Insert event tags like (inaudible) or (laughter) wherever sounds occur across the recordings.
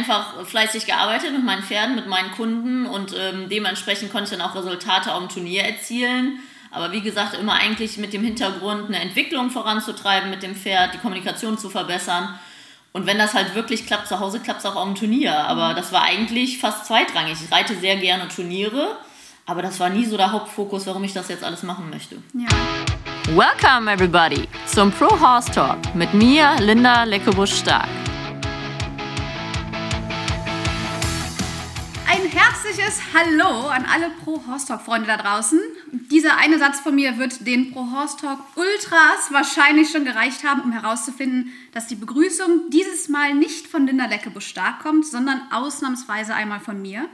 einfach fleißig gearbeitet mit meinen Pferden, mit meinen Kunden und ähm, dementsprechend konnte ich dann auch Resultate auf dem Turnier erzielen. Aber wie gesagt, immer eigentlich mit dem Hintergrund, eine Entwicklung voranzutreiben mit dem Pferd, die Kommunikation zu verbessern. Und wenn das halt wirklich klappt, zu Hause klappt es auch auf dem Turnier. Aber das war eigentlich fast zweitrangig. Ich reite sehr gerne Turniere, aber das war nie so der Hauptfokus, warum ich das jetzt alles machen möchte. Ja. Welcome everybody zum Pro Horse Talk mit mir, Linda Leckebusch-Stark. Herzliches Hallo an alle Pro Horse Talk Freunde da draußen. Dieser eine Satz von mir wird den Pro Horse Talk Ultras wahrscheinlich schon gereicht haben, um herauszufinden, dass die Begrüßung dieses Mal nicht von Linda Leckebusch Stark kommt, sondern ausnahmsweise einmal von mir.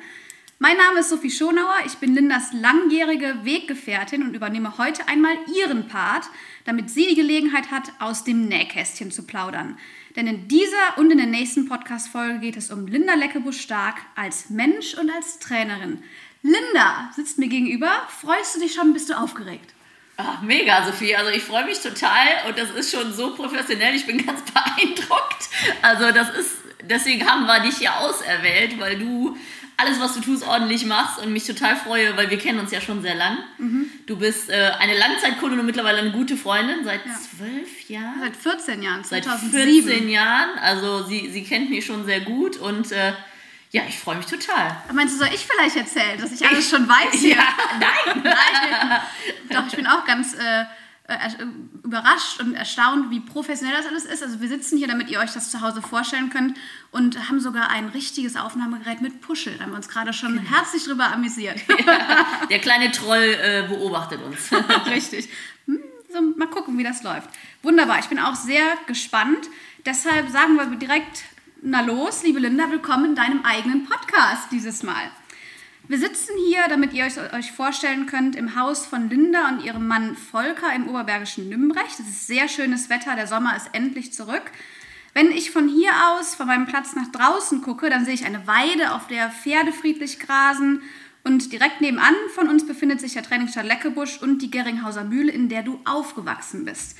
Mein Name ist Sophie Schonauer, ich bin Lindas langjährige Weggefährtin und übernehme heute einmal ihren Part, damit sie die Gelegenheit hat, aus dem Nähkästchen zu plaudern. Denn in dieser und in der nächsten Podcast-Folge geht es um Linda Leckebusch-Stark als Mensch und als Trainerin. Linda sitzt mir gegenüber. Freust du dich schon? Bist du aufgeregt? Ach, mega, Sophie. Also ich freue mich total und das ist schon so professionell. Ich bin (laughs) ganz beeindruckt. Also das ist, deswegen haben wir dich ja auserwählt, weil du alles, was du tust, ordentlich machst und mich total freue, weil wir kennen uns ja schon sehr lang. Mhm. Du bist äh, eine Langzeitkundin und mittlerweile eine gute Freundin seit ja. zwölf Jahren. Seit 14 Jahren, 2007. Seit 14 Jahren. Also sie, sie kennt mich schon sehr gut und äh, ja, ich freue mich total. Meinst du, soll ich vielleicht erzählen, dass ich alles schon weiß (laughs) hier? Ja, nein. (laughs) nein. Doch, ich bin auch ganz... Äh, überrascht und erstaunt, wie professionell das alles ist. Also wir sitzen hier, damit ihr euch das zu Hause vorstellen könnt und haben sogar ein richtiges Aufnahmegerät mit Puschel. Da haben wir uns gerade schon genau. herzlich drüber amüsiert. (laughs) Ja, der kleine Troll äh, beobachtet uns. (laughs) Richtig. Hm, so, mal gucken, wie das läuft. Wunderbar, ich bin auch sehr gespannt. Deshalb sagen wir direkt, na los, liebe Linda, willkommen in deinem eigenen Podcast dieses Mal. Wir sitzen hier, damit ihr euch, euch vorstellen könnt, im Haus von Linda und ihrem Mann Volker im oberbergischen Nümbrecht. Es ist sehr schönes Wetter, der Sommer ist endlich zurück. Wenn ich von hier aus, von meinem Platz nach draußen gucke, dann sehe ich eine Weide, auf der Pferde friedlich grasen. Und direkt nebenan von uns befindet sich der Trainingsstall Leckebusch und die Geringhauser Mühle, in der du aufgewachsen bist.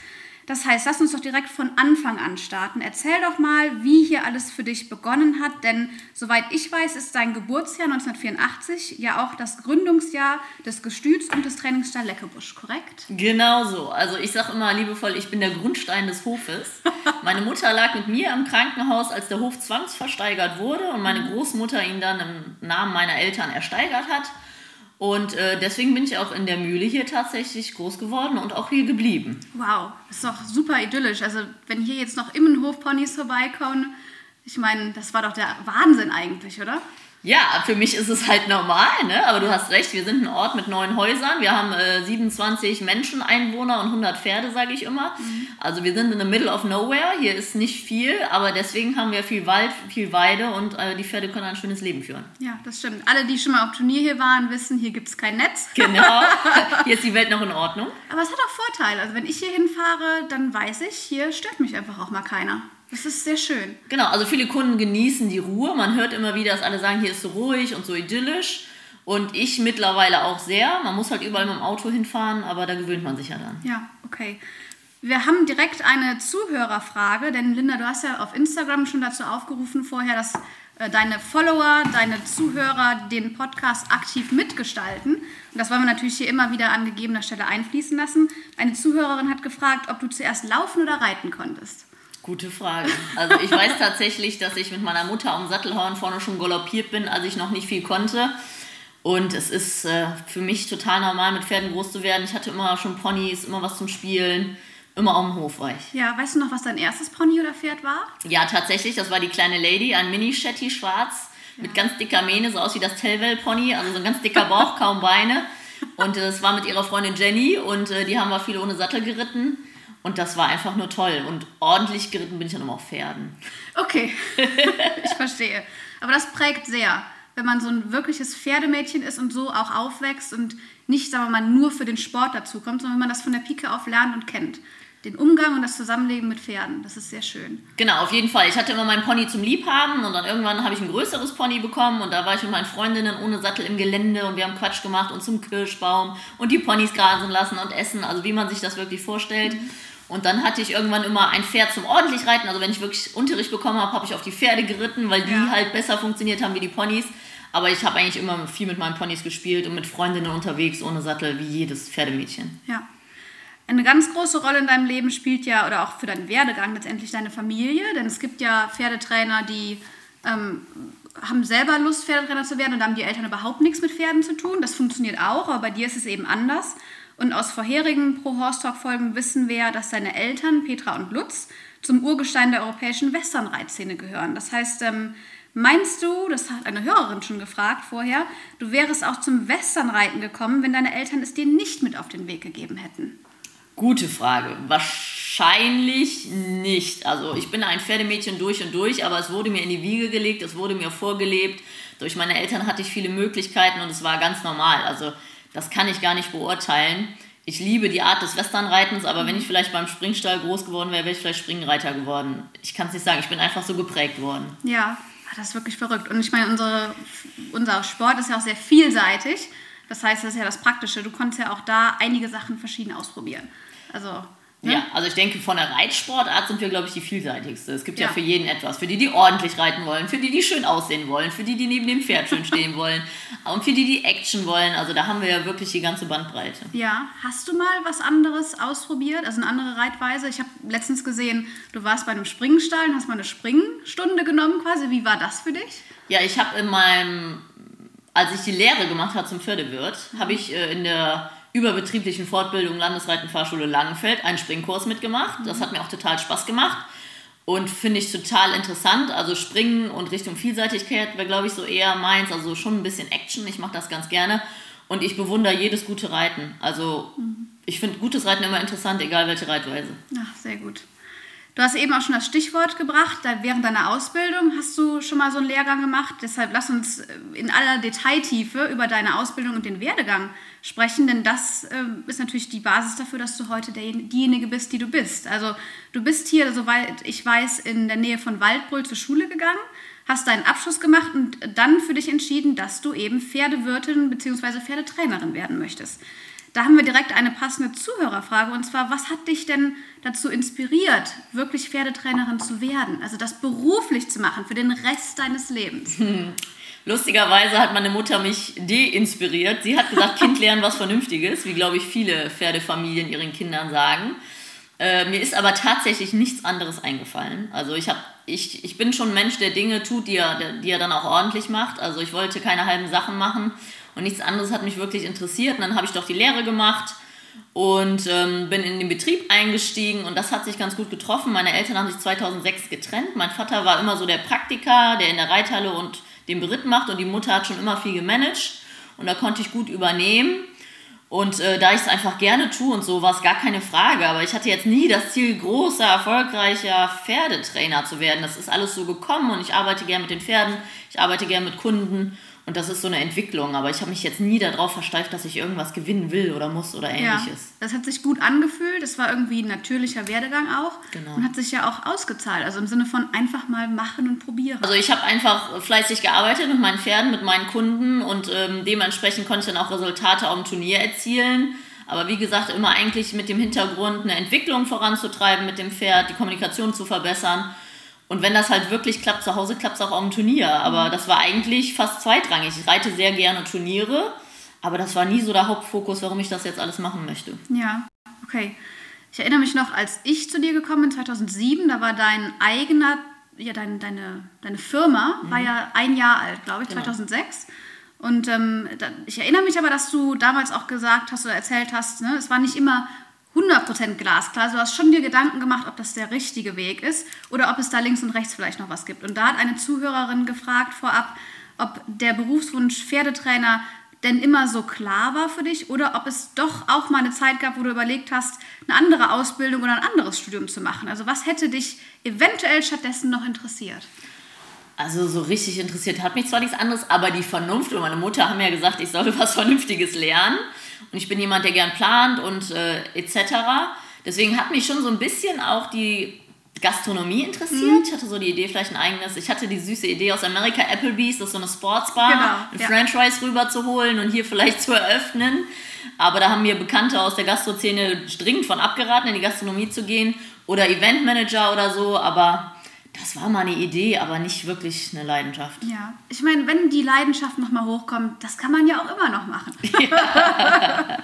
Das heißt, lass uns doch direkt von Anfang an starten. Erzähl doch mal, wie hier alles für dich begonnen hat, denn soweit ich weiß, ist dein Geburtsjahr 1984 ja auch das Gründungsjahr des Gestüts und des Trainingsstall Leckebusch, korrekt? Genau so. Also ich sage immer liebevoll, ich bin der Grundstein des Hofes. Meine Mutter lag mit mir im Krankenhaus, als der Hof zwangsversteigert wurde und meine mhm. Großmutter ihn dann im Namen meiner Eltern ersteigert hat. Und äh, deswegen bin ich auch in der Mühle hier tatsächlich groß geworden und auch hier geblieben. Wow, das ist doch super idyllisch. Also wenn hier jetzt noch Immenhof-Ponys vorbeikommen, ich meine, das war doch der Wahnsinn eigentlich, oder? Ja, für mich ist es halt normal, ne? aber du hast recht, wir sind ein Ort mit neun Häusern. Wir haben äh, 27 Menschen, Einwohner und 100 Pferde, sage ich immer. Mhm. Also wir sind in the middle of nowhere. Hier ist nicht viel, aber deswegen haben wir viel Wald, viel Weide und äh, die Pferde können ein schönes Leben führen. Ja, das stimmt. Alle, die schon mal auf Turnier hier waren, wissen, hier gibt es kein Netz. Genau, (laughs) hier ist die Welt noch in Ordnung. Aber es hat auch Vorteile. Also wenn ich hier hinfahre, dann weiß ich, hier stört mich einfach auch mal keiner. Das ist sehr schön. Genau, also viele Kunden genießen die Ruhe. Man hört immer wieder, dass alle sagen, hier ist so ruhig und so idyllisch. Und ich mittlerweile auch sehr. Man muss halt überall mit dem Auto hinfahren, aber da gewöhnt man sich ja dann. Ja, okay. Wir haben direkt eine Zuhörerfrage, denn Linda, du hast ja auf Instagram schon dazu aufgerufen vorher, dass äh, deine Follower, deine Zuhörer den Podcast aktiv mitgestalten. Und das wollen wir natürlich hier immer wieder an gegebener Stelle einfließen lassen. Eine Zuhörerin hat gefragt, ob du zuerst laufen oder reiten konntest. Gute Frage. Also ich weiß tatsächlich, dass ich mit meiner Mutter am Sattelhorn vorne schon galoppiert bin, als ich noch nicht viel konnte. Und es ist äh, für mich total normal, mit Pferden groß zu werden. Ich hatte immer schon Ponys, immer was zum Spielen, immer auf dem Hof war ich. Ja, weißt du noch, was dein erstes Pony oder Pferd war? Ja, tatsächlich, das war die kleine Lady, ein Mini-Shetty schwarz ja. mit ganz dicker Mähne, so aus wie das Tellwell-Pony, also so ein ganz dicker Bauch, kaum Beine. Und das war mit ihrer Freundin Jenny und äh, die haben wir viele ohne Sattel geritten. Und das war einfach nur toll. Und ordentlich geritten bin ich dann immer auf Pferden. Okay, (laughs) ich verstehe. Aber das prägt sehr, wenn man so ein wirkliches Pferdemädchen ist und so auch aufwächst und nicht, sagen wir mal, nur für den Sport dazukommt, sondern wenn man das von der Pike auf lernt und kennt den Umgang und das Zusammenleben mit Pferden. Das ist sehr schön. Genau, auf jeden Fall. Ich hatte immer meinen Pony zum Liebhaben und dann irgendwann habe ich ein größeres Pony bekommen und da war ich mit meinen Freundinnen ohne Sattel im Gelände und wir haben Quatsch gemacht und zum Kirschbaum und die Ponys grasen lassen und essen, also wie man sich das wirklich vorstellt. Mhm. Und dann hatte ich irgendwann immer ein Pferd zum ordentlich Reiten. Also wenn ich wirklich Unterricht bekommen habe, habe ich auf die Pferde geritten, weil die ja. halt besser funktioniert haben wie die Ponys. Aber ich habe eigentlich immer viel mit meinen Ponys gespielt und mit Freundinnen unterwegs ohne Sattel, wie jedes Pferdemädchen. Ja. Eine ganz große Rolle in deinem Leben spielt ja, oder auch für deinen Werdegang letztendlich deine Familie. Denn es gibt ja Pferdetrainer, die ähm, haben selber Lust, Pferdetrainer zu werden und da haben die Eltern überhaupt nichts mit Pferden zu tun. Das funktioniert auch, aber bei dir ist es eben anders. Und aus vorherigen Pro Horse Talk Folgen wissen wir, dass deine Eltern, Petra und Lutz, zum Urgestein der europäischen Westernreitszene gehören. Das heißt, ähm, meinst du, das hat eine Hörerin schon gefragt vorher, du wärst auch zum Westernreiten gekommen, wenn deine Eltern es dir nicht mit auf den Weg gegeben hätten? Gute Frage. Wahrscheinlich nicht. Also ich bin ein Pferdemädchen durch und durch, aber es wurde mir in die Wiege gelegt, es wurde mir vorgelebt. Durch meine Eltern hatte ich viele Möglichkeiten und es war ganz normal. Also das kann ich gar nicht beurteilen. Ich liebe die Art des Westernreitens, aber wenn ich vielleicht beim Springstall groß geworden wäre, wäre ich vielleicht Springreiter geworden. Ich kann es nicht sagen, ich bin einfach so geprägt worden. Ja, das ist wirklich verrückt. Und ich meine, unsere, unser Sport ist ja auch sehr vielseitig. Das heißt, das ist ja das Praktische. Du konntest ja auch da einige Sachen verschieden ausprobieren. Also Ne? Ja, also ich denke, von der Reitsportart sind wir, glaube ich, die vielseitigste. Es gibt ja. ja. für jeden etwas. Für die, die ordentlich reiten wollen, für die, die schön aussehen wollen, für die, die neben dem Pferd schön stehen (laughs) wollen und für die, die Action wollen. Also da haben wir ja wirklich die ganze Bandbreite. Ja, hast du mal was anderes ausprobiert, also eine andere Reitweise? Ich habe letztens gesehen, du warst bei einem Springstall und hast mal eine Springstunde genommen quasi. Wie war das für dich? Ja, ich habe in meinem, als ich die Lehre gemacht habe zum Pferdewirt, habe ich äh, in der überbetrieblichen Fortbildung Landesreitenfahrschule Langenfeld einen Springkurs mitgemacht. Das hat mir auch total Spaß gemacht und finde ich total interessant. Also Springen und Richtung Vielseitigkeit wäre, glaube ich, so eher meins. Also schon ein bisschen Action. Ich mache das ganz gerne und ich bewundere jedes gute Reiten. Also ich finde gutes Reiten immer interessant, egal welche Reitweise. Ach, sehr gut. Du hast eben auch schon das Stichwort gebracht. Während deiner Ausbildung hast du schon mal so einen Lehrgang gemacht. Deshalb lass uns in aller Detailtiefe über deine Ausbildung und den Werdegang sprechen, denn das äh, ist natürlich die Basis dafür, dass du heute diejenige bist, die du bist. Also du bist hier, soweit ich weiß, in der Nähe von Waldbrüll zur Schule gegangen, hast deinen Abschluss gemacht und dann für dich entschieden, dass du eben Pferdewirtin bzw. Pferdetrainerin werden möchtest. Da haben wir direkt eine passende Zuhörerfrage und zwar, was hat dich denn dazu inspiriert, wirklich Pferdetrainerin zu werden? Also das beruflich zu machen für den Rest deines Lebens? (laughs) Lustigerweise hat meine Mutter mich deinspiriert. Sie hat gesagt, Kind lernen was Vernünftiges, wie glaube ich viele Pferdefamilien ihren Kindern sagen. Äh, mir ist aber tatsächlich nichts anderes eingefallen. Also ich, hab, ich, ich bin schon ein Mensch, der Dinge tut, die er, die er dann auch ordentlich macht. Also ich wollte keine halben Sachen machen und nichts anderes hat mich wirklich interessiert. Und dann habe ich doch die Lehre gemacht und ähm, bin in den Betrieb eingestiegen und das hat sich ganz gut getroffen. Meine Eltern haben sich 2006 getrennt. Mein Vater war immer so der Praktiker, der in der Reithalle und den Beritt macht und die Mutter hat schon immer viel gemanagt und da konnte ich gut übernehmen. Und äh, da ich es einfach gerne tue und so, war es gar keine Frage. Aber ich hatte jetzt nie das Ziel, großer, erfolgreicher Pferdetrainer zu werden. Das ist alles so gekommen und ich arbeite gerne mit den Pferden, ich arbeite gerne mit Kunden und das ist so eine Entwicklung, aber ich habe mich jetzt nie darauf versteift, dass ich irgendwas gewinnen will oder muss oder ähnliches. Ja, das hat sich gut angefühlt, das war irgendwie ein natürlicher Werdegang auch genau. und hat sich ja auch ausgezahlt, also im Sinne von einfach mal machen und probieren. Also ich habe einfach fleißig gearbeitet mit meinen Pferden, mit meinen Kunden und ähm, dementsprechend konnte ich dann auch Resultate auf dem Turnier erzielen. Aber wie gesagt, immer eigentlich mit dem Hintergrund, eine Entwicklung voranzutreiben mit dem Pferd, die Kommunikation zu verbessern und wenn das halt wirklich klappt, zu Hause klappt es auch am Turnier. Aber mhm. das war eigentlich fast zweitrangig. Ich reite sehr gerne Turniere, aber das war nie so der Hauptfokus, warum ich das jetzt alles machen möchte. Ja, okay. Ich erinnere mich noch, als ich zu dir gekommen bin, 2007, da war dein eigener, ja, dein, deine, deine Firma mhm. war ja ein Jahr alt, glaube ich, genau. 2006. Und ähm, da, ich erinnere mich aber, dass du damals auch gesagt hast oder erzählt hast, ne, es war nicht immer 100% glasklar. Du hast schon dir Gedanken gemacht, ob das der richtige Weg ist oder ob es da links und rechts vielleicht noch was gibt. Und da hat eine Zuhörerin gefragt vorab, ob der Berufswunsch Pferdetrainer denn immer so klar war für dich oder ob es doch auch mal eine Zeit gab, wo du überlegt hast, eine andere Ausbildung oder ein anderes Studium zu machen. Also was hätte dich eventuell stattdessen noch interessiert? Also so richtig interessiert hat mich zwar nichts anderes, aber die Vernunft und meine Mutter haben ja gesagt, ich soll was Vernünftiges lernen. Und ich bin jemand, der gern plant und äh, etc. Deswegen hat mich schon so ein bisschen auch die Gastronomie interessiert. Ich hatte so die Idee, vielleicht ein eigenes. Ich hatte die süße Idee aus Amerika, Applebee's, das ist so eine Sportsbar, Genau, ein ja. Franchise rüber zu holen und hier vielleicht (laughs) zu eröffnen. Aber da haben mir Bekannte aus der Gastro-Szene dringend von abgeraten, in die Gastronomie zu gehen oder Eventmanager oder so. Aber das war mal eine Idee, aber nicht wirklich eine Leidenschaft. Ja, ich meine, wenn die Leidenschaft nochmal hochkommt, das kann man ja auch immer noch machen. (laughs) (laughs)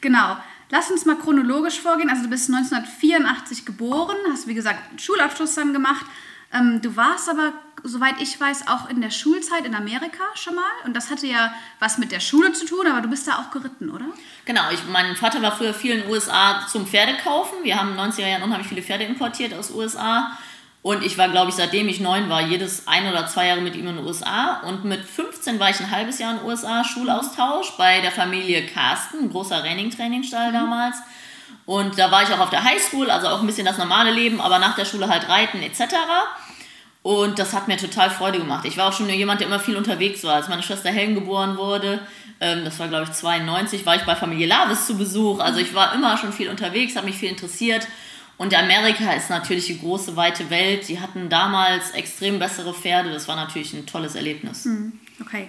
genau. Lass uns mal chronologisch vorgehen. Also du bist 1984 geboren, hast wie gesagt einen Schulabschluss dann gemacht. Ähm, du warst aber, soweit ich weiß, auch in der Schulzeit in Amerika schon mal. Und das hatte ja was mit der Schule zu tun, aber du bist da auch geritten, oder? Genau, ich, mein Vater war früher viel in den USA zum Pferdekaufen. Wir haben in den 90er Jahren unheimlich viele Pferde importiert aus USA. Und ich war, glaube ich, seitdem ich neun war, jedes ein oder zwei Jahre mit ihm in den USA. Und mit 15 war ich ein halbes Jahr in den USA, Schulaustausch bei der Familie Carsten, großer Renning-Trainingsstall damals. Und da war ich auch auf der Highschool, also auch ein bisschen das normale Leben, aber nach der Schule halt reiten etc. Und das hat mir total Freude gemacht. Ich war auch schon jemand, der immer viel unterwegs war. Als meine Schwester Helen geboren wurde, ähm, das war glaube ich 92, war ich bei Familie Lavis zu Besuch. Also ich war immer schon viel unterwegs, habe mich viel interessiert. Und Amerika ist natürlich die große, weite Welt. Die hatten damals extrem bessere Pferde. Das war natürlich ein tolles Erlebnis. Okay.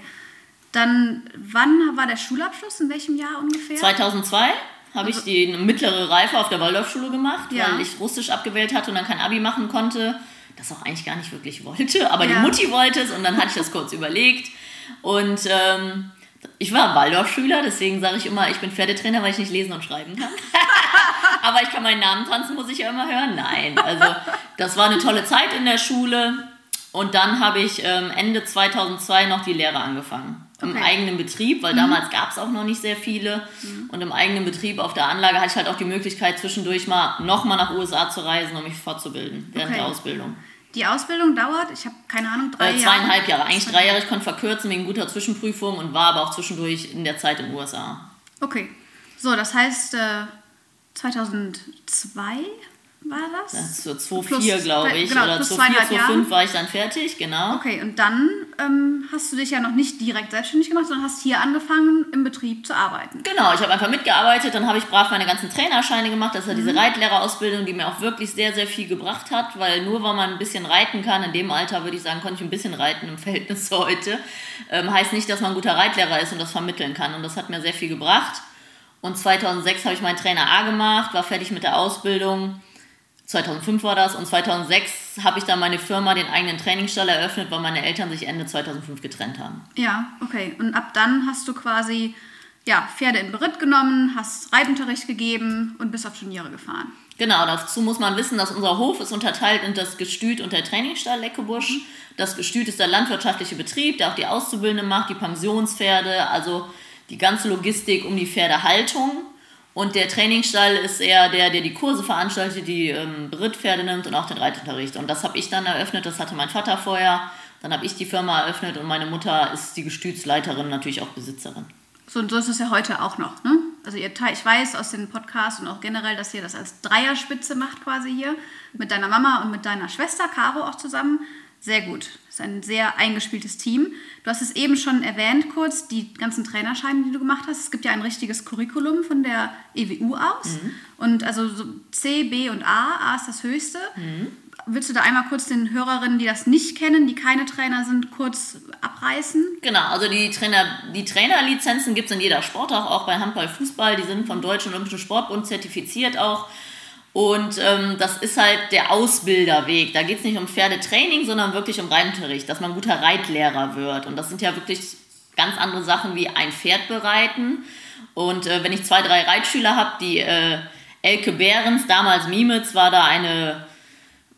Dann, wann war der Schulabschluss? In welchem Jahr ungefähr? 2002 habe ich die mittlere Reife auf der Waldorfschule gemacht, Ja. weil ich Russisch abgewählt hatte und dann kein Abi machen konnte. Das auch eigentlich gar nicht wirklich wollte, aber Ja. die Mutti wollte es und dann hatte ich das kurz überlegt. Und ähm, ich war Waldorfschüler, deswegen sage ich immer, ich bin Pferdetrainer, weil ich nicht lesen und schreiben kann. (laughs) aber ich kann meinen Namen tanzen, muss ich ja immer hören. Nein, also das war eine tolle Zeit in der Schule. Und dann habe ich ähm, Ende 2002 noch die Lehre angefangen. Im Okay. eigenen Betrieb, weil damals gab es auch noch nicht sehr viele. Und im eigenen Betrieb auf der Anlage hatte ich halt auch die Möglichkeit, zwischendurch mal nochmal nach USA zu reisen, um mich fortzubilden während Okay. der Ausbildung. Die Ausbildung dauert, ich habe keine Ahnung, drei Äh, Jahre. zweieinhalb Jahre, eigentlich drei Jahre. Ich konnte verkürzen wegen guter Zwischenprüfung und war aber auch zwischendurch in der Zeit in den USA. Okay. So, das heißt, äh, 2002 war das? Das so Plus 2,4 glaube ich. genau, Oder plus 2,4, zweieinhalb Jahre. 2,5 war ich dann fertig, genau. Okay, und dann ähm, hast du dich ja noch nicht direkt selbstständig gemacht, sondern hast hier angefangen, im Betrieb zu arbeiten. Genau, ich habe einfach mitgearbeitet, dann habe ich brav meine ganzen Trainerscheine gemacht. Das ja Mhm. diese Reitlehrerausbildung, die mir auch wirklich sehr, sehr viel gebracht hat, weil nur weil man ein bisschen reiten kann, in dem Alter würde ich sagen, konnte ich ein bisschen reiten im (laughs) Verhältnis zu heute, ähm, heißt nicht, dass man ein guter Reitlehrer ist und das vermitteln kann. Und das hat mir sehr viel gebracht. Und 2006 habe ich meinen Trainer A gemacht, war fertig mit der Ausbildung. 2005 war das und 2006 habe ich dann meine Firma, den eigenen Trainingsstall eröffnet, weil meine Eltern sich Ende 2005 getrennt haben. Ja, okay. Und ab dann hast du quasi ja, Pferde in Beritt genommen, hast Reitunterricht gegeben und bist auf Turniere gefahren. Genau, dazu muss man wissen, dass unser Hof ist unterteilt in das Gestüt und der Trainingsstall Leckebusch. Das Gestüt ist der landwirtschaftliche Betrieb, der auch die Auszubildende macht, die Pensionspferde, also die ganze Logistik um die Pferdehaltung. Und der Trainingsstall ist eher der, der die Kurse veranstaltet, die ähm, Berittpferde nimmt und auch den Reitunterricht. Und das habe ich dann eröffnet, das hatte mein Vater vorher. Dann habe ich die Firma eröffnet und meine Mutter ist die Gestütsleiterin, natürlich auch Besitzerin. So, und so ist es ja heute auch noch. Ne? Also ihr, ich weiß aus den Podcasts und auch generell, dass ihr das als Dreierspitze macht quasi hier. Mit deiner Mama und mit deiner Schwester Caro auch zusammen. Sehr gut. Ist ein sehr eingespieltes Team. Du hast es eben schon erwähnt kurz, die ganzen Trainerscheine, die du gemacht hast. Es gibt ja ein richtiges Curriculum von der EWU aus. Und also so C, B und A. A ist das höchste. Willst du da einmal kurz den Hörerinnen, die das nicht kennen, die keine Trainer sind, kurz abreißen? Genau, also die, Trainer, die Trainerlizenzen gibt es in jeder Sportart, auch bei Handball, Fußball. Die sind vom Deutschen Olympischen Sportbund zertifiziert auch. Und ähm, das ist halt der Ausbilderweg. Da geht es nicht um Pferdetraining, sondern wirklich um Reitunterricht, dass man guter Reitlehrer wird. Und das sind ja wirklich ganz andere Sachen wie ein Pferd bereiten. Und äh, wenn ich zwei, drei Reitschüler habe, die äh, Elke Behrens, damals Mimitz, war da eine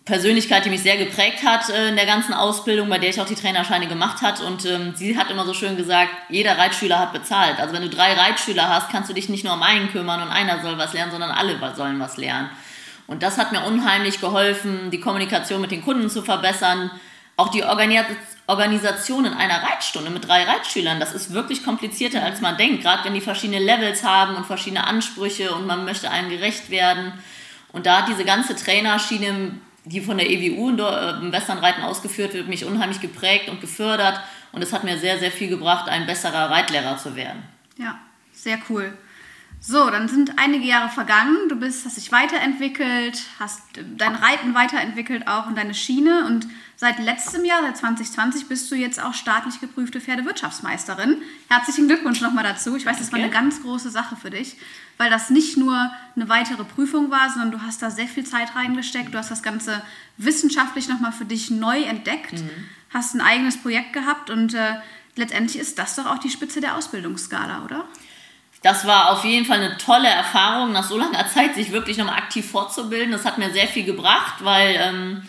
Persönlichkeit, die mich sehr geprägt hat äh, in der ganzen Ausbildung, bei der ich auch die Trainerscheine gemacht hat. Und ähm, sie hat immer so schön gesagt, jeder Reitschüler hat bezahlt. Also wenn du drei Reitschüler hast, kannst du dich nicht nur um einen kümmern und einer soll was lernen, sondern alle sollen was lernen. Und das hat mir unheimlich geholfen, die Kommunikation mit den Kunden zu verbessern. Auch die Organi Organisation in einer Reitstunde mit drei Reitschülern, das ist wirklich komplizierter, als man denkt. Gerade wenn die verschiedene Levels haben und verschiedene Ansprüche und man möchte allen gerecht werden. Und da hat diese ganze Trainerschiene, die von der EWU äh, im Westernreiten ausgeführt wird, mich unheimlich geprägt und gefördert. Und es hat mir sehr, sehr viel gebracht, ein besserer Reitlehrer zu werden. Ja, sehr cool. So, dann sind einige Jahre vergangen. Du bist, hast dich weiterentwickelt, hast dein Reiten weiterentwickelt auch und deine Schiene. Und seit letztem Jahr, seit 2020, bist du jetzt auch staatlich geprüfte Pferdewirtschaftsmeisterin. Herzlichen Glückwunsch nochmal dazu. Ich weiß, das war eine ganz große Sache für dich, weil das nicht nur eine weitere Prüfung war, sondern du hast da sehr viel Zeit reingesteckt. Du hast das Ganze wissenschaftlich nochmal für dich neu entdeckt, mhm. hast ein eigenes Projekt gehabt und äh, letztendlich ist das doch auch die Spitze der Ausbildungsskala, oder? Das war auf jeden Fall eine tolle Erfahrung, nach so langer Zeit sich wirklich nochmal aktiv fortzubilden. Das hat mir sehr viel gebracht, weil ähm,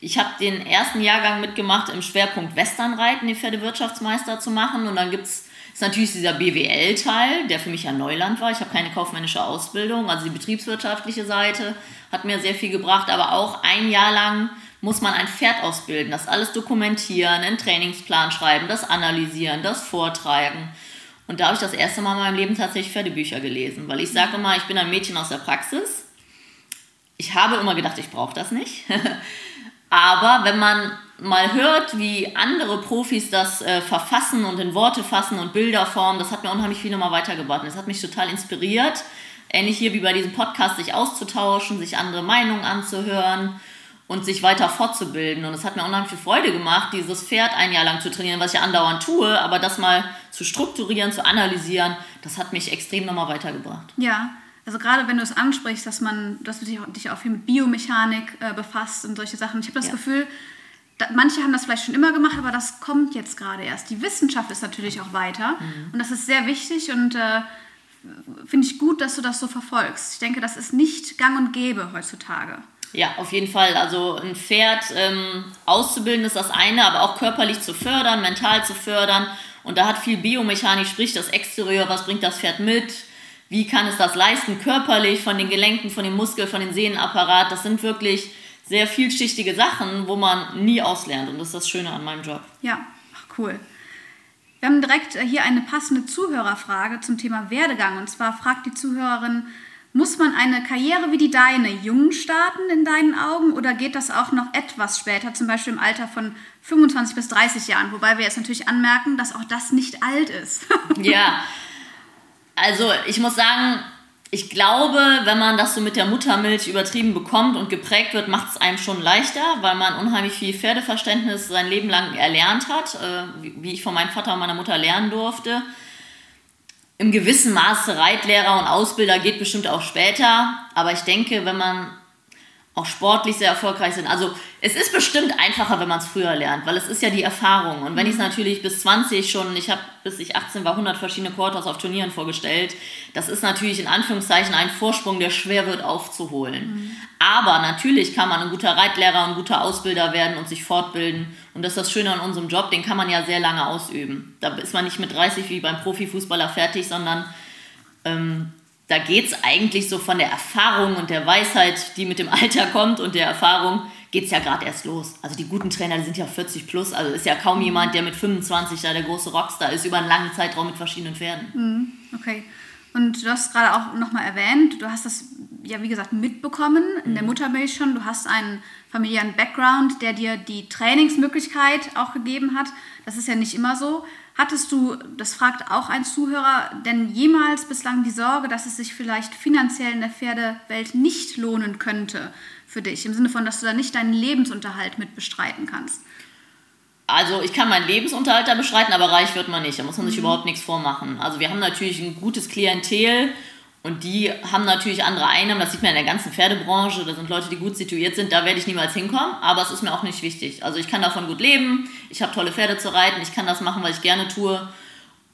ich habe den ersten Jahrgang mitgemacht im Schwerpunkt Westernreiten, den Pferdewirtschaftsmeister zu machen. Und dann gibt es natürlich dieser BWL-Teil, der für mich ja Neuland war. Ich habe keine kaufmännische Ausbildung, also die betriebswirtschaftliche Seite hat mir sehr viel gebracht, aber auch ein Jahr lang muss man ein Pferd ausbilden, das alles dokumentieren, einen Trainingsplan schreiben, das analysieren, das vortragen. Und da habe ich das erste Mal in meinem Leben tatsächlich Pferdebücher gelesen, weil ich sage immer, ich bin ein Mädchen aus der Praxis. Ich habe immer gedacht, ich brauche das nicht. (laughs) Aber wenn man mal hört, wie andere Profis das äh, verfassen und in Worte fassen und Bilder formen, das hat mir unheimlich viel nochmal weitergebracht. Das hat mich total inspiriert, ähnlich hier wie bei diesem Podcast, sich auszutauschen, sich andere Meinungen anzuhören und sich weiter fortzubilden. Und es hat mir unheimlich viel Freude gemacht, dieses Pferd ein Jahr lang zu trainieren, was ich andauernd tue, aber das mal zu strukturieren, zu analysieren, das hat mich extrem nochmal weitergebracht. Ja, also gerade wenn du es ansprichst, dass man, dass du dich auch viel mit Biomechanik äh, befasst und solche Sachen. Ich habe das ja. Gefühl, da, manche haben das vielleicht schon immer gemacht, aber das kommt jetzt gerade erst. Die Wissenschaft ist natürlich auch weiter mhm. und das ist sehr wichtig und äh, finde ich gut, dass du das so verfolgst. Ich denke, das ist nicht gang und gäbe heutzutage. Ja, auf jeden Fall. Also ein Pferd ähm, auszubilden ist das eine, aber auch körperlich zu fördern, mental zu fördern. Und da hat viel Biomechanik, sprich das Exterieur, was bringt das Pferd mit, wie kann es das leisten, körperlich, von den Gelenken, von den Muskeln, von den Sehnenapparat. Das sind wirklich sehr vielschichtige Sachen, wo man nie auslernt. Und das ist das Schöne an meinem Job. Ja, ach cool. Wir haben direkt äh, hier eine passende Zuhörerfrage zum Thema Werdegang. Und zwar fragt die Zuhörerin, muss man eine Karriere wie die deine jung starten in deinen Augen oder geht das auch noch etwas später, zum Beispiel im Alter von 25 bis 30 Jahren? Wobei wir jetzt natürlich anmerken, dass auch das nicht alt ist. (laughs) ja, also ich muss sagen, ich glaube, wenn man das so mit der Muttermilch übertrieben bekommt und geprägt wird, macht es einem schon leichter, weil man unheimlich viel Pferdeverständnis sein Leben lang erlernt hat, äh, wie ich von meinem Vater und meiner Mutter lernen durfte im gewissen Maße Reitlehrer und Ausbilder geht bestimmt auch später. Aber ich denke, wenn man auch sportlich sehr erfolgreich sind. Also es ist bestimmt einfacher, wenn man es früher lernt, weil es ist ja die Erfahrung. Und wenn ich es mhm. natürlich bis 20 schon, ich habe bis ich 18 war 100 verschiedene Quarters auf Turnieren vorgestellt, das ist natürlich in Anführungszeichen ein Vorsprung, der schwer wird aufzuholen. Mhm. Aber natürlich kann man ein guter Reitlehrer und ein guter Ausbilder werden und sich fortbilden. Und das ist das Schöne an unserem Job, den kann man ja sehr lange ausüben. Da ist man nicht mit 30 wie beim Profifußballer fertig, sondern ähm, da geht es eigentlich so von der Erfahrung und der Weisheit, die mit dem Alter kommt und der Erfahrung, geht es ja gerade erst los. Also die guten Trainer, die sind ja 40 plus, also ist ja kaum jemand, der mit 25 da der große Rockstar ist, über einen langen Zeitraum mit verschiedenen Pferden. Mhm, okay. Und du hast gerade auch nochmal erwähnt, du hast das ja wie gesagt mitbekommen in der mhm. Muttermilch schon. Du hast einen familiären Background, der dir die Trainingsmöglichkeit auch gegeben hat. Das ist ja nicht immer so. Hattest du, das fragt auch ein Zuhörer, denn jemals bislang die Sorge, dass es sich vielleicht finanziell in der Pferdewelt nicht lohnen könnte für dich? Im Sinne von, dass du da nicht deinen Lebensunterhalt mit bestreiten kannst? Also ich kann meinen Lebensunterhalt da bestreiten, aber reich wird man nicht. Da muss man sich mhm. überhaupt nichts vormachen. Also wir haben natürlich ein gutes Klientel und die haben natürlich andere Einnahmen, das sieht man in der ganzen Pferdebranche, da sind Leute, die gut situiert sind, da werde ich niemals hinkommen, aber es ist mir auch nicht wichtig. Also ich kann davon gut leben, ich habe tolle Pferde zu reiten, ich kann das machen, was ich gerne tue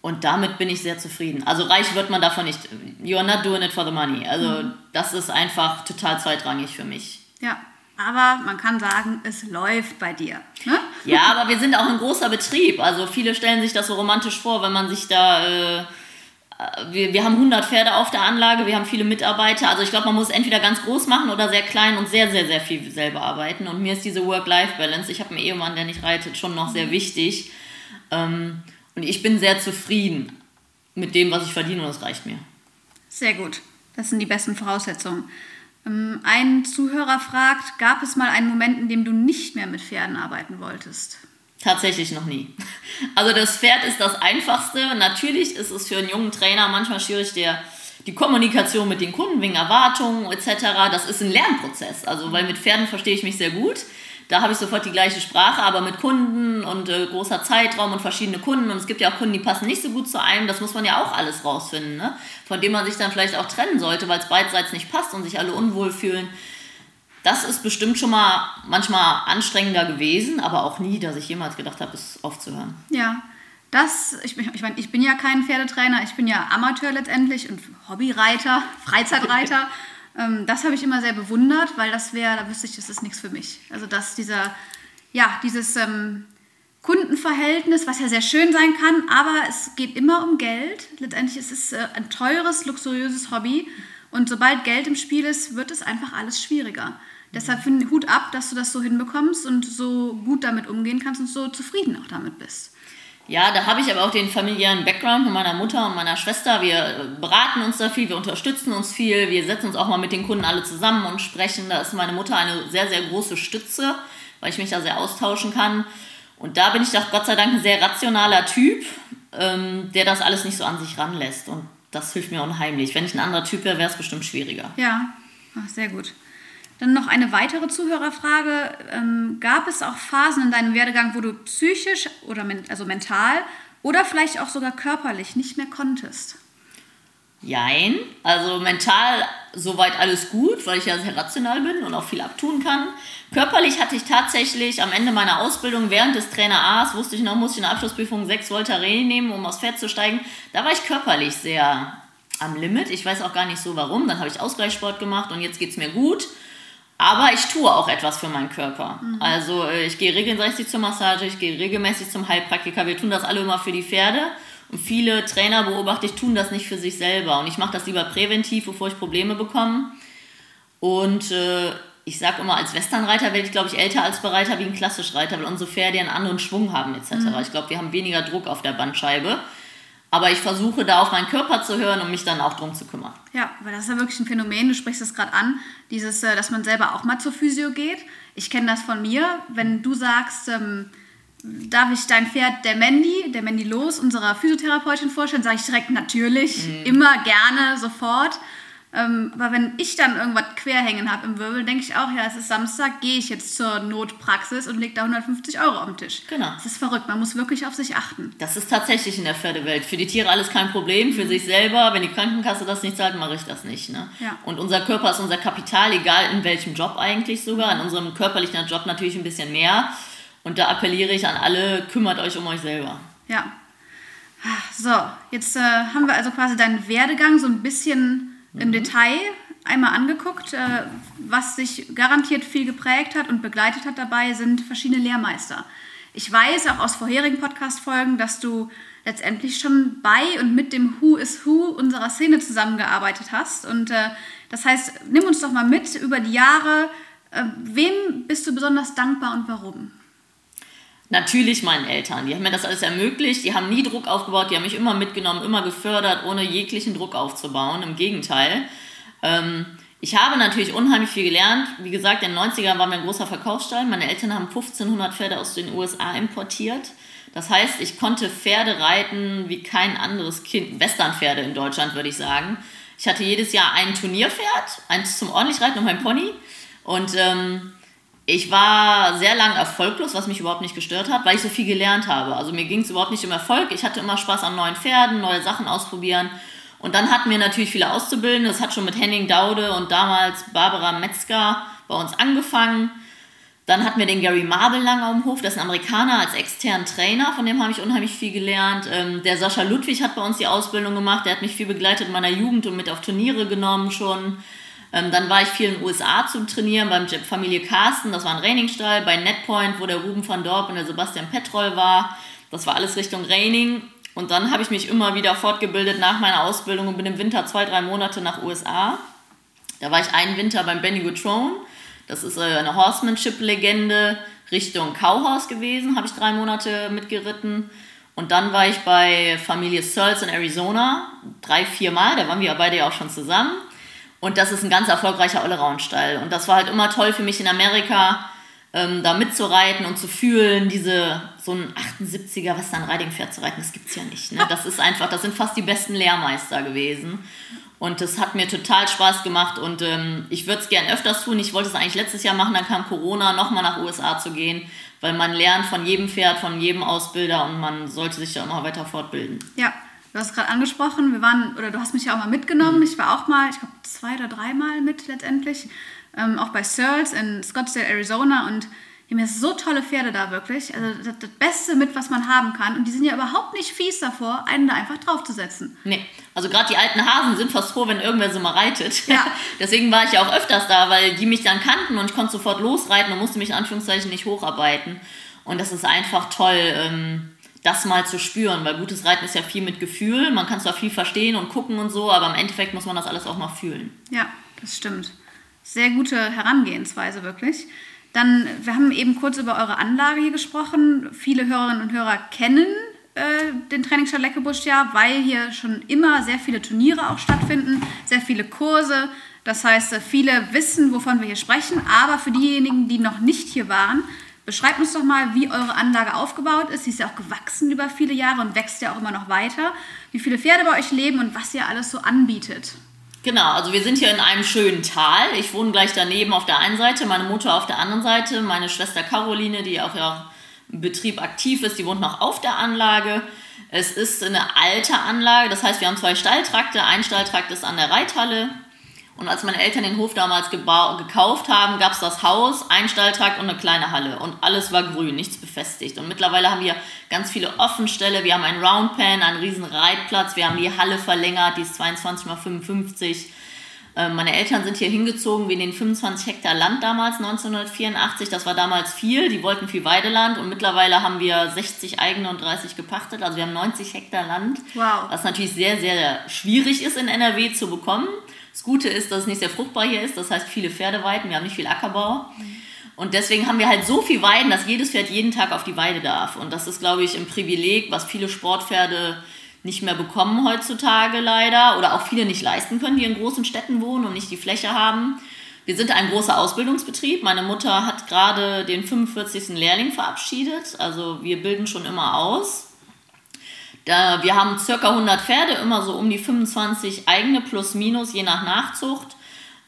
und damit bin ich sehr zufrieden. Also reich wird man davon nicht. You are not doing it for the money. Also mhm. das ist einfach total zweitrangig für mich. Ja, aber man kann sagen, es läuft bei dir. Ne? Ja, aber wir sind auch ein großer Betrieb. Also viele stellen sich das so romantisch vor, wenn man sich da... Äh, wir, wir haben 100 Pferde auf der Anlage, wir haben viele Mitarbeiter. Also ich glaube, man muss entweder ganz groß machen oder sehr klein und sehr, sehr, sehr viel selber arbeiten. Und mir ist diese Work-Life-Balance, ich habe einen Ehemann, der nicht reitet, schon noch sehr wichtig. Ähm, und ich bin sehr zufrieden mit dem, was ich verdiene und das reicht mir. Sehr gut. Das sind die besten Voraussetzungen. Ähm, ein Zuhörer fragt, gab es mal einen Moment, in dem du nicht mehr mit Pferden arbeiten wolltest? Tatsächlich noch nie. Also das Pferd ist das Einfachste. Natürlich ist es für einen jungen Trainer manchmal schwierig, der, die Kommunikation mit den Kunden wegen Erwartungen etc., das ist ein Lernprozess. Also, weil mit Pferden verstehe ich mich sehr gut. Da habe ich sofort die gleiche Sprache, aber mit Kunden und äh, großer Zeitraum und verschiedene Kunden. Und es gibt ja auch Kunden, die passen nicht so gut zu einem. Das muss man ja auch alles rausfinden, ne? von dem man sich dann vielleicht auch trennen sollte, weil es beidseits nicht passt und sich alle unwohl fühlen. Das ist bestimmt schon mal manchmal anstrengender gewesen, aber auch nie, dass ich jemals gedacht habe, es aufzuhören. Ja, das, ich, ich meine, ich bin ja kein Pferdetrainer, ich bin ja Amateur letztendlich und Hobbyreiter, (laughs) Freizeitreiter. (laughs) Ähm, das habe ich immer sehr bewundert, weil das wäre, da wüsste ich, das ist nichts für mich. Also dass dieser, ja, dieses ähm, Kundenverhältnis, was ja sehr schön sein kann, aber es geht immer um Geld. Letztendlich ist es äh, ein teures, luxuriöses Hobby und sobald Geld im Spiel ist, wird es einfach alles schwieriger. Deshalb finde ich Hut ab, dass du das so hinbekommst und so gut damit umgehen kannst und so zufrieden auch damit bist. Ja, da habe ich aber auch den familiären Background von meiner Mutter und meiner Schwester. Wir beraten uns da viel, wir unterstützen uns viel, wir setzen uns auch mal mit den Kunden alle zusammen und sprechen. Da ist meine Mutter eine sehr, sehr große Stütze, weil ich mich da sehr austauschen kann. Und da bin ich doch Gott sei Dank ein sehr rationaler Typ, ähm, der das alles nicht so an sich ranlässt. Und das hilft mir unheimlich. Wenn ich ein anderer Typ wäre, wäre es bestimmt schwieriger. Ja, Ach, sehr gut. Dann noch eine weitere Zuhörerfrage. Ähm, gab es auch Phasen in deinem Werdegang, wo du psychisch oder men also mental oder vielleicht auch sogar körperlich nicht mehr konntest? Jein. Also mental soweit alles gut, weil ich ja sehr rational bin und auch viel abtun kann. Körperlich hatte ich tatsächlich am Ende meiner Ausbildung während des Trainer A's, wusste ich noch, musste ich in der Abschlussprüfung 6 Voltaren nehmen, um aufs Pferd zu steigen. Da war ich körperlich sehr am Limit. Ich weiß auch gar nicht so warum. Dann habe ich Ausgleichssport gemacht und jetzt geht es mir gut. Aber ich tue auch etwas für meinen Körper. Mhm. Also äh, ich gehe regelmäßig zur Massage, ich gehe regelmäßig zum Heilpraktiker. Wir tun das alle immer für die Pferde. Und viele Trainer beobachte ich, tun das nicht für sich selber. Und ich mache das lieber präventiv, bevor ich Probleme bekomme. Und äh, ich sage immer, als Westernreiter werde ich, glaube ich, älter als Bereiter wie ein Klassischreiter, weil unsere Pferde einen anderen Schwung haben etc. Mhm. Ich glaube, wir haben weniger Druck auf der Bandscheibe. Aber ich versuche da auf meinen Körper zu hören und mich dann auch drum zu kümmern. Ja, weil das ist ja wirklich ein Phänomen, du sprichst es gerade an, dieses, äh, dass man selber auch mal zur Physio geht. Ich kenne das von mir, wenn du sagst, ähm, darf ich dein Pferd der Mandy, der Mandy Los, unserer Physiotherapeutin vorstellen, sage ich direkt natürlich, mhm. immer gerne, sofort. Ähm, aber wenn ich dann irgendwas quer hängen habe im Wirbel, denke ich auch, ja, es ist Samstag, gehe ich jetzt zur Notpraxis und lege da 150 Euro auf den Tisch. Genau. Das ist verrückt, man muss wirklich auf sich achten. Das ist tatsächlich in der Pferdewelt. Für die Tiere alles kein Problem, für sich selber, wenn die Krankenkasse das nicht zahlt, mache ich das nicht. Ne? Ja. Und unser Körper ist unser Kapital, egal in welchem Job eigentlich sogar. In unserem körperlichen Job natürlich ein bisschen mehr. Und da appelliere ich an alle, kümmert euch um euch selber. Ja. So, jetzt äh, haben wir also quasi deinen Werdegang so ein bisschen im mhm. Detail einmal angeguckt. Äh, was sich garantiert viel geprägt hat und begleitet hat dabei, sind verschiedene Lehrmeister. Ich weiß auch aus vorherigen Podcast-Folgen, dass du letztendlich schon bei und mit dem Who is Who unserer Szene zusammengearbeitet hast. Und äh, das heißt, nimm uns doch mal mit über die Jahre. Äh, wem bist du besonders dankbar und warum? Natürlich meinen Eltern. Die haben mir das alles ermöglicht. Die haben nie Druck aufgebaut. Die haben mich immer mitgenommen, immer gefördert, ohne jeglichen Druck aufzubauen. Im Gegenteil. Ähm, ich habe natürlich unheimlich viel gelernt. Wie gesagt, in den 90ern waren wir ein großer Verkaufsstall. Meine Eltern haben 1500 Pferde aus den USA importiert. Das heißt, ich konnte Pferde reiten wie kein anderes Kind. Westernpferde in Deutschland, würde ich sagen. Ich hatte jedes Jahr ein Turnierpferd, eins zum ordentlich Reiten und mein Pony. Und ähm, ich war sehr lang erfolglos, was mich überhaupt nicht gestört hat, weil ich so viel gelernt habe. Also mir ging es überhaupt nicht um Erfolg. Ich hatte immer Spaß an neuen Pferden, neue Sachen ausprobieren. Und dann hatten wir natürlich viele Auszubildende. Das hat schon mit Henning Daude und damals Barbara Metzger bei uns angefangen. Dann hatten wir den Gary Marble lange am Hof, das ist ein Amerikaner als externen Trainer, von dem habe ich unheimlich viel gelernt. Ähm, der Sascha Ludwig hat bei uns die Ausbildung gemacht, der hat mich viel begleitet in meiner Jugend und mit auf Turniere genommen schon. Ähm, dann war ich viel in den USA zum Trainieren beim Familie Carsten, das war ein Trainingsstall, bei Netpoint, wo der Ruben van Dorp und der Sebastian Petrol war. Das war alles Richtung Raining. Und dann habe ich mich immer wieder fortgebildet nach meiner Ausbildung und bin im Winter zwei, drei Monate nach USA. Da war ich einen Winter beim Benny Gutrone. Das ist äh, eine Horsemanship-Legende Richtung Cowhorse gewesen, habe ich drei Monate mitgeritten. Und dann war ich bei Familie Searles in Arizona, drei, vier Mal, da waren wir beide ja auch schon zusammen. Und das ist ein ganz erfolgreicher Allround-Stall. Und das war halt immer toll für mich in Amerika, ähm, da mitzureiten und zu fühlen, diese so ein 78er Western Riding Pferd zu reiten, das gibt es ja nicht. Ne? Das ist einfach, das sind fast die besten Lehrmeister gewesen. Und das hat mir total Spaß gemacht und ähm, ich würde es gern öfters tun. Ich wollte es eigentlich letztes Jahr machen, dann kam Corona, nochmal nach USA zu gehen, weil man lernt von jedem Pferd, von jedem Ausbilder und man sollte sich da immer weiter fortbilden. Ja, du hast gerade angesprochen, wir waren, oder du hast mich ja auch mal mitgenommen. Ich war auch mal, ich glaube, zwei oder dreimal mit letztendlich, ähm, auch bei Searles in Scottsdale, Arizona und wir haben ja so tolle Pferde da wirklich. Also das, das, Beste mit, was man haben kann. Und die sind ja überhaupt nicht fies davor, einen da einfach draufzusetzen. Nee, also gerade die alten Hasen sind fast froh, wenn irgendwer so mal reitet. Ja. (laughs) Deswegen war ich ja auch öfters da, weil die mich dann kannten und ich konnte sofort losreiten und musste mich in Anführungszeichen nicht hocharbeiten. Und das ist einfach toll, ähm, das mal zu spüren, weil gutes Reiten ist ja viel mit Gefühl. Man kann zwar viel verstehen und gucken und so, aber im Endeffekt muss man das alles auch mal fühlen. Ja, das stimmt. Sehr gute Herangehensweise wirklich. Dann, wir haben eben kurz über eure Anlage hier gesprochen. Viele Hörerinnen und Hörer kennen äh, den Trainingsstall Leckebusch ja, weil hier schon immer sehr viele Turniere auch stattfinden, sehr viele Kurse. Das heißt, äh, viele wissen, wovon wir hier sprechen. Aber für diejenigen, die noch nicht hier waren, beschreibt uns doch mal, wie eure Anlage aufgebaut ist. Sie ist ja auch gewachsen über viele Jahre und wächst ja auch immer noch weiter. Wie viele Pferde bei euch leben und was ihr alles so anbietet. Genau, also wir sind hier in einem schönen Tal. Ich wohne gleich daneben auf der einen Seite, meine Mutter auf der anderen Seite, meine Schwester Caroline, die auch ja im Betrieb aktiv ist, die wohnt noch auf der Anlage. Es ist eine alte Anlage, das heißt, wir haben zwei Stalltrakte. Ein Stalltrakt ist an der Reithalle, und als meine Eltern den Hof damals gekauft haben, gab es das Haus, ein Stalltrakt und eine kleine Halle. Und alles war grün, nichts befestigt. Und mittlerweile haben wir ganz viele Offenställe. Wir haben einen Roundpen, einen riesen Reitplatz. Wir haben die Halle verlängert, die ist 22 mal 55. Meine Eltern sind hier hingezogen wegen den 25 Hektar Land damals, 1984. Das war damals viel. Die wollten viel Weideland. Und mittlerweile haben wir 60 eigene und 30 gepachtet. Also wir haben 90 Hektar Land. Wow. Was natürlich sehr, sehr schwierig ist in NRW zu bekommen. Das Gute ist, dass es nicht sehr fruchtbar hier ist, das heißt viele Pferdeweiden, wir haben nicht viel Ackerbau. Und deswegen haben wir halt so viel Weiden, dass jedes Pferd jeden Tag auf die Weide darf. Und das ist, glaube ich, ein Privileg, was viele Sportpferde nicht mehr bekommen heutzutage leider oder auch viele nicht leisten können, die in großen Städten wohnen und nicht die Fläche haben. Wir sind ein großer Ausbildungsbetrieb. Meine Mutter hat gerade den 45. Lehrling verabschiedet. Also wir bilden schon immer aus. Da, wir haben circa 100 Pferde, immer so um die 25 eigene plus minus, je nach Nachzucht.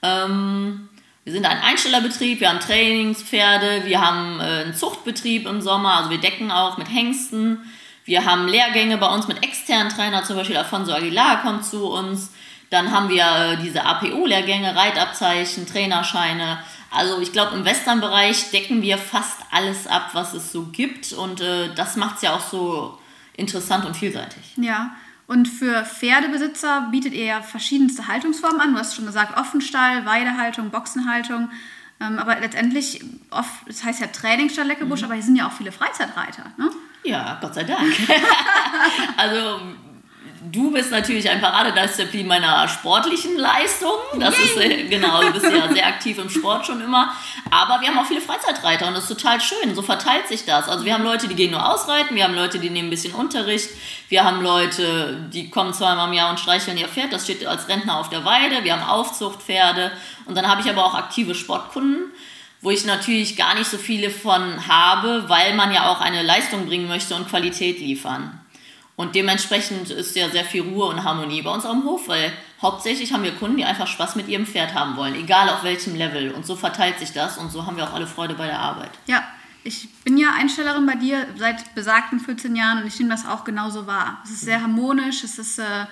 Ähm, wir sind ein Einstellerbetrieb, wir haben Trainingspferde, wir haben äh, einen Zuchtbetrieb im Sommer, also wir decken auch mit Hengsten. Wir haben Lehrgänge bei uns mit externen Trainern, zum Beispiel Alfonso Aguilar kommt zu uns. Dann haben wir äh, diese APO-Lehrgänge, Reitabzeichen, Trainerscheine. Also ich glaube, im Western-Bereich decken wir fast alles ab, was es so gibt. Und äh, das macht es ja auch so interessant und vielseitig. Ja. Und für Pferdebesitzer bietet ihr ja verschiedenste Haltungsformen an. Du hast schon gesagt, Offenstall, Weidehaltung, Boxenhaltung. Ähm, aber letztendlich, oft, das heißt ja Trainingsstall Leckebusch, mhm. aber hier sind ja auch viele Freizeitreiter. Ne? Ja, Gott sei Dank. (laughs) also du bist natürlich ein Paradedisziplin meiner sportlichen Leistung. Das ist äh, genau, du bist ja sehr aktiv im Sport schon immer. Aber wir haben auch viele Freizeitreiter und das ist total schön. So verteilt sich das. Also wir haben Leute, die gehen nur ausreiten, wir haben Leute, die nehmen ein bisschen Unterricht, wir haben Leute, die kommen zweimal im Jahr und streicheln ihr Pferd. Das steht als Rentner auf der Weide. Wir haben Aufzuchtpferde und dann habe ich aber auch aktive Sportkunden wo ich natürlich gar nicht so viele von habe, weil man ja auch eine Leistung bringen möchte und Qualität liefern. Und dementsprechend ist ja sehr viel Ruhe und Harmonie bei uns am Hof, weil hauptsächlich haben wir Kunden, die einfach Spaß mit ihrem Pferd haben wollen, egal auf welchem Level. Und so verteilt sich das und so haben wir auch alle Freude bei der Arbeit. Ja, ich bin ja Einstellerin bei dir seit besagten 14 Jahren und ich nehme das auch genauso wahr. Es ist sehr harmonisch, es ist, äh,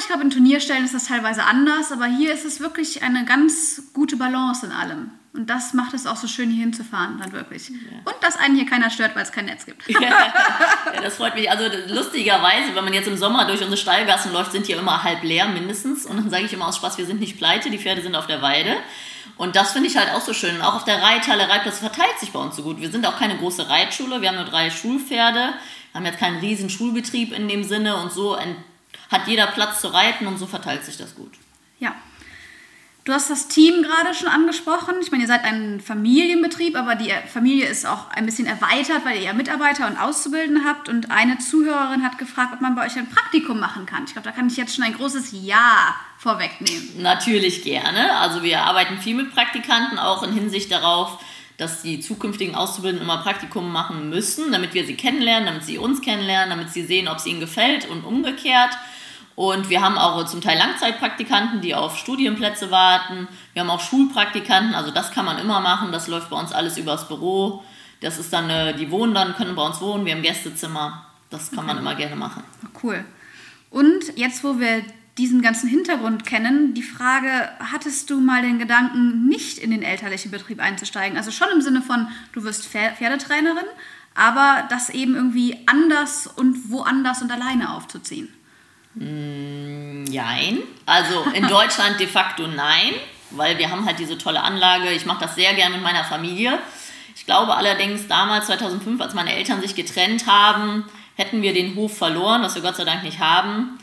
ich glaube, in Turnierstellen ist das teilweise anders, aber hier ist es wirklich eine ganz gute Balance in allem. Und das macht es auch so schön, hier hinzufahren, dann wirklich. Ja. Und dass einen hier keiner stört, weil es kein Netz gibt. (laughs) ja, das freut mich. Also lustigerweise, wenn man jetzt im Sommer durch unsere Stallgassen läuft, sind hier immer halb leer mindestens. Und dann sage ich immer aus Spaß, wir sind nicht pleite, die Pferde sind auf der Weide. Und das finde ich halt auch so schön. Und auch auf der Reithalle, Reitplatz verteilt sich bei uns so gut. Wir sind auch keine große Reitschule, wir haben nur drei Schulpferde, haben jetzt keinen riesen Schulbetrieb in dem Sinne und so hat jeder Platz zu reiten und so verteilt sich das gut. Ja, Du hast das Team gerade schon angesprochen. Ich meine, ihr seid ein Familienbetrieb, aber die Familie ist auch ein bisschen erweitert, weil ihr ja Mitarbeiter und Auszubildende habt. Und eine Zuhörerin hat gefragt, ob man bei euch ein Praktikum machen kann. Ich glaube, da kann ich jetzt schon ein großes Ja vorwegnehmen. Natürlich gerne. Also wir arbeiten viel mit Praktikanten, auch in Hinsicht darauf, dass die zukünftigen Auszubildenden immer Praktikum machen müssen, damit wir sie kennenlernen, damit sie uns kennenlernen, damit sie sehen, ob es ihnen gefällt und umgekehrt. Und wir haben auch zum Teil Langzeitpraktikanten, die auf Studienplätze warten. Wir haben auch Schulpraktikanten, also das kann man immer machen. Das läuft bei uns alles übers Büro. Das ist dann, äh, die wohnen dann, können bei uns wohnen. Wir haben Gästezimmer. Das kann okay. man immer gerne machen. Cool. Und jetzt, wo wir diesen ganzen Hintergrund kennen, die Frage, hattest du mal den Gedanken, nicht in den elterlichen Betrieb einzusteigen? Also schon im Sinne von, du wirst Pferdetrainerin, aber das eben irgendwie anders und woanders und alleine aufzuziehen. Mm, nein. Also in Deutschland de facto nein, weil wir haben halt diese tolle Anlage. Ich mache das sehr gerne mit meiner Familie. Ich glaube allerdings damals, 2005, als meine Eltern sich getrennt haben, hätten wir den Hof verloren, was wir Gott sei Dank nicht haben,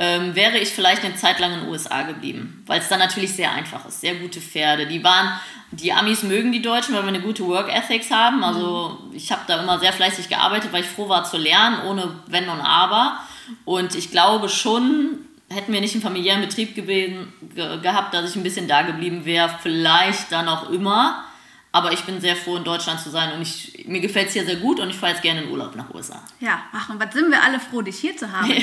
ähm, wäre ich vielleicht eine Zeit lang in den USA geblieben, weil es dann natürlich sehr einfach ist. Sehr gute Pferde. Die waren, die Amis mögen die Deutschen, weil wir eine gute Work Ethics haben. Also ich habe da immer sehr fleißig gearbeitet, weil ich froh war zu lernen, ohne Wenn und Aber. Und ich glaube schon, hätten wir nicht einen familiären Betrieb gewesen, ge gehabt, dass ich ein bisschen da geblieben wäre, vielleicht dann auch immer. Aber ich bin sehr froh, in Deutschland zu sein und ich, mir gefällt es hier sehr gut und ich fahre jetzt gerne in Urlaub nach USA. Ja, ach, und was sind wir alle froh, dich hier zu haben. (laughs)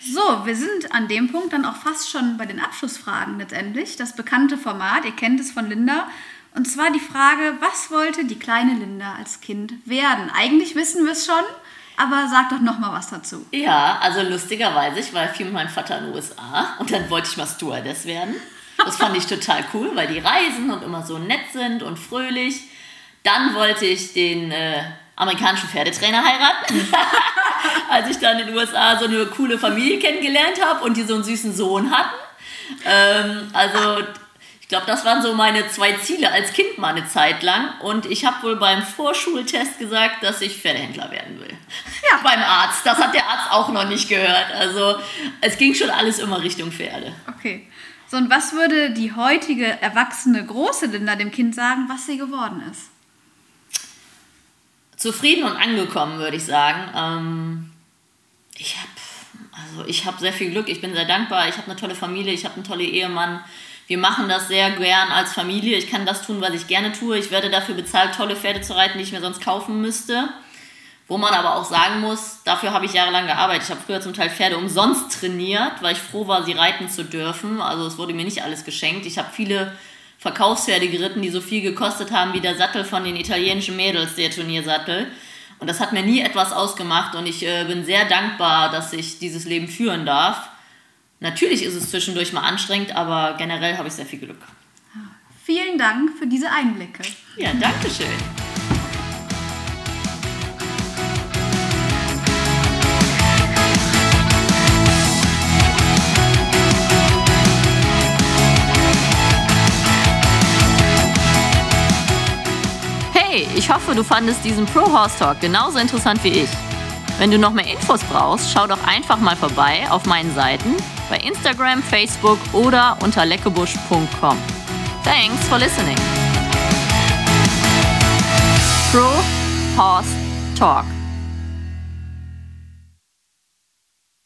so, wir sind an dem Punkt dann auch fast schon bei den Abschlussfragen letztendlich. Das bekannte Format, ihr kennt es von Linda. Und zwar die Frage, was wollte die kleine Linda als Kind werden? Eigentlich wissen wir es schon, aber sag doch noch mal was dazu. Ja, also lustigerweise, ich war viel mit meinem Vater in den USA und dann wollte ich mal Stewardess werden. Das fand ich total cool, weil die reisen und immer so nett sind und fröhlich. Dann wollte ich den äh, amerikanischen Pferdetrainer heiraten. (laughs) Als ich dann in den USA so eine coole Familie kennengelernt habe und die so einen süßen Sohn hatten. Ähm, also ich glaube, das waren so meine zwei Ziele als Kind mal eine Zeit lang. Und ich habe wohl beim Vorschultest gesagt, dass ich Pferdehändler werden will. Ja. (laughs) beim Arzt. Das hat der Arzt auch noch nicht gehört. Also es ging schon alles immer Richtung Pferde. Okay. So, und was würde die heutige erwachsene große Linda dem Kind sagen, was sie geworden ist? Zufrieden und angekommen, würde ich sagen. Ähm, ich habe also ich habe sehr viel Glück, ich bin sehr dankbar, ich habe eine tolle Familie, ich habe einen tollen Ehemann wir machen das sehr gern als Familie. Ich kann das tun, was ich gerne tue. Ich werde dafür bezahlt, tolle Pferde zu reiten, die ich mir sonst kaufen müsste. Wo man aber auch sagen muss, dafür habe ich jahrelang gearbeitet. Ich habe früher zum Teil Pferde umsonst trainiert, weil ich froh war, sie reiten zu dürfen. Also es wurde mir nicht alles geschenkt. Ich habe viele Verkaufspferde geritten, die so viel gekostet haben wie der Sattel von den italienischen Mädels, der Turniersattel. Und das hat mir nie etwas ausgemacht und ich äh, bin sehr dankbar, dass ich dieses Leben führen darf. Natürlich ist es zwischendurch mal anstrengend, aber generell habe ich sehr viel Glück. Vielen Dank für diese Einblicke. Ja, danke schön. Hey, ich hoffe, du fandest diesen Pro Horse Talk genauso interessant wie ich. Wenn du noch mehr Infos brauchst, schau doch einfach mal vorbei auf meinen Seiten bei Instagram, Facebook oder unter leckebusch.com. Thanks for listening. Pro Horse Talk.